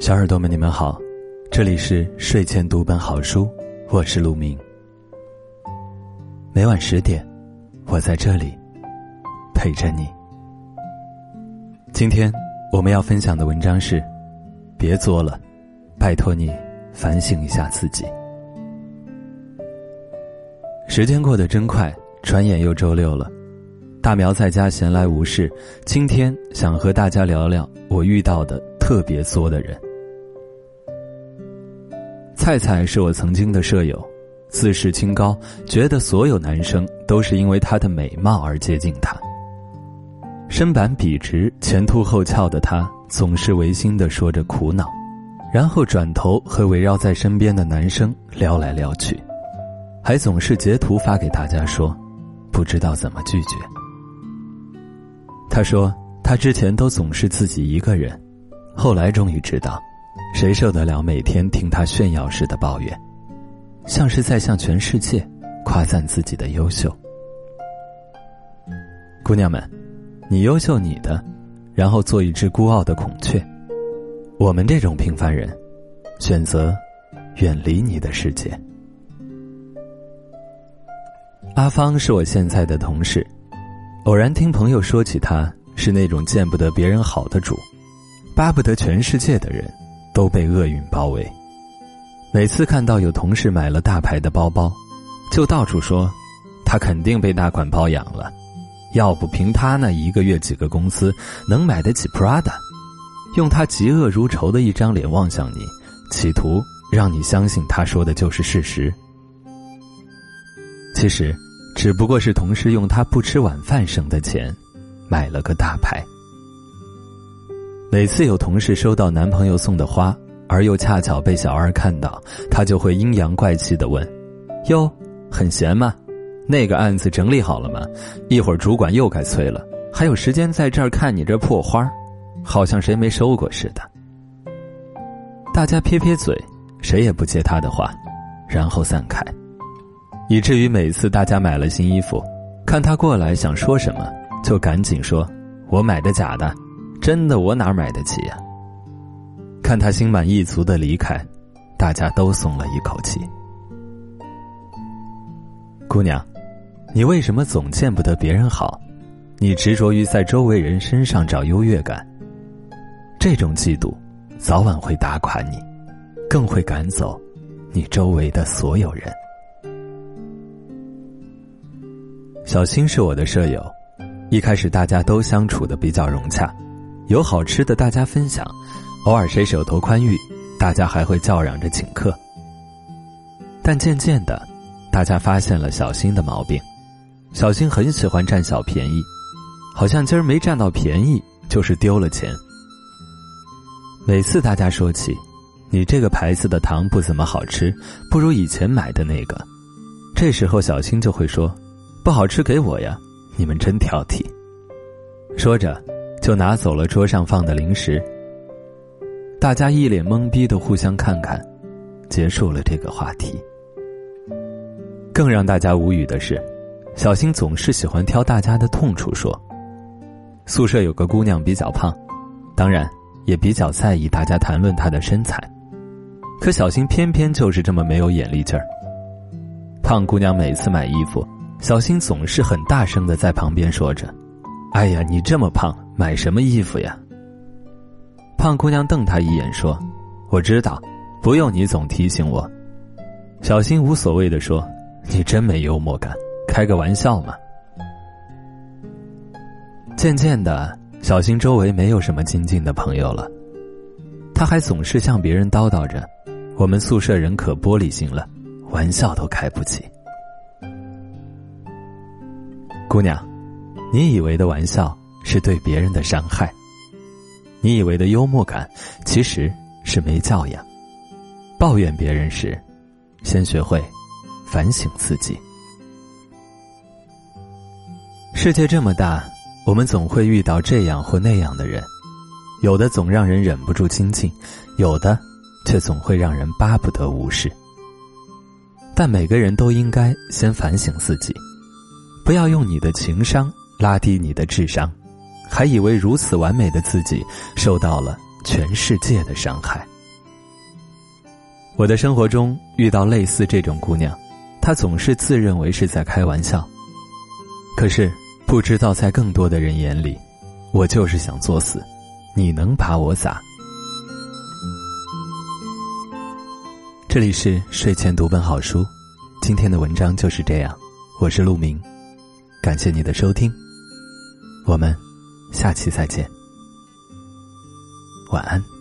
小耳朵们，你们好，这里是睡前读本好书，我是陆明。每晚十点，我在这里陪着你。今天我们要分享的文章是：别作了，拜托你反省一下自己。时间过得真快，转眼又周六了。大苗在家闲来无事，今天想和大家聊聊我遇到的特别作的人。菜菜是我曾经的舍友，自视清高，觉得所有男生都是因为她的美貌而接近她。身板笔直、前凸后翘的她，总是违心的说着苦恼，然后转头和围绕在身边的男生撩来撩去，还总是截图发给大家说，不知道怎么拒绝。她说，她之前都总是自己一个人，后来终于知道。谁受得了每天听他炫耀似的抱怨，像是在向全世界夸赞自己的优秀？姑娘们，你优秀你的，然后做一只孤傲的孔雀。我们这种平凡人，选择远离你的世界。阿芳是我现在的同事，偶然听朋友说起，他是那种见不得别人好的主，巴不得全世界的人。都被厄运包围。每次看到有同事买了大牌的包包，就到处说，他肯定被大款包养了。要不凭他那一个月几个工资，能买得起 Prada？用他嫉恶如仇的一张脸望向你，企图让你相信他说的就是事实。其实，只不过是同事用他不吃晚饭省的钱，买了个大牌。每次有同事收到男朋友送的花，而又恰巧被小二看到，他就会阴阳怪气的问：“哟，很闲吗？那个案子整理好了吗？一会儿主管又该催了，还有时间在这儿看你这破花好像谁没收过似的。”大家撇撇嘴，谁也不接他的话，然后散开，以至于每次大家买了新衣服，看他过来想说什么，就赶紧说：“我买的假的。”真的，我哪买得起呀？看他心满意足的离开，大家都松了一口气。姑娘，你为什么总见不得别人好？你执着于在周围人身上找优越感，这种嫉妒早晚会打垮你，更会赶走你周围的所有人。小新是我的舍友，一开始大家都相处的比较融洽。有好吃的，大家分享；偶尔谁手头宽裕，大家还会叫嚷着请客。但渐渐的，大家发现了小新的毛病：小新很喜欢占小便宜，好像今儿没占到便宜就是丢了钱。每次大家说起，你这个牌子的糖不怎么好吃，不如以前买的那个，这时候小新就会说：“不好吃给我呀，你们真挑剔。”说着。就拿走了桌上放的零食。大家一脸懵逼的互相看看，结束了这个话题。更让大家无语的是，小新总是喜欢挑大家的痛处说。宿舍有个姑娘比较胖，当然也比较在意大家谈论她的身材，可小新偏偏就是这么没有眼力劲儿。胖姑娘每次买衣服，小新总是很大声的在旁边说着：“哎呀，你这么胖。”买什么衣服呀？胖姑娘瞪他一眼说：“我知道，不用你总提醒我。”小新无所谓的说：“你真没幽默感，开个玩笑嘛。”渐渐的，小新周围没有什么亲近的朋友了，他还总是向别人叨叨着：“我们宿舍人可玻璃心了，玩笑都开不起。”姑娘，你以为的玩笑？是对别人的伤害。你以为的幽默感，其实是没教养。抱怨别人时，先学会反省自己。世界这么大，我们总会遇到这样或那样的人，有的总让人忍不住亲近，有的却总会让人巴不得无视。但每个人都应该先反省自己，不要用你的情商拉低你的智商。还以为如此完美的自己受到了全世界的伤害。我的生活中遇到类似这种姑娘，她总是自认为是在开玩笑，可是不知道在更多的人眼里，我就是想作死。你能把我咋？这里是睡前读本好书，今天的文章就是这样。我是陆明，感谢你的收听，我们下期再见，晚安。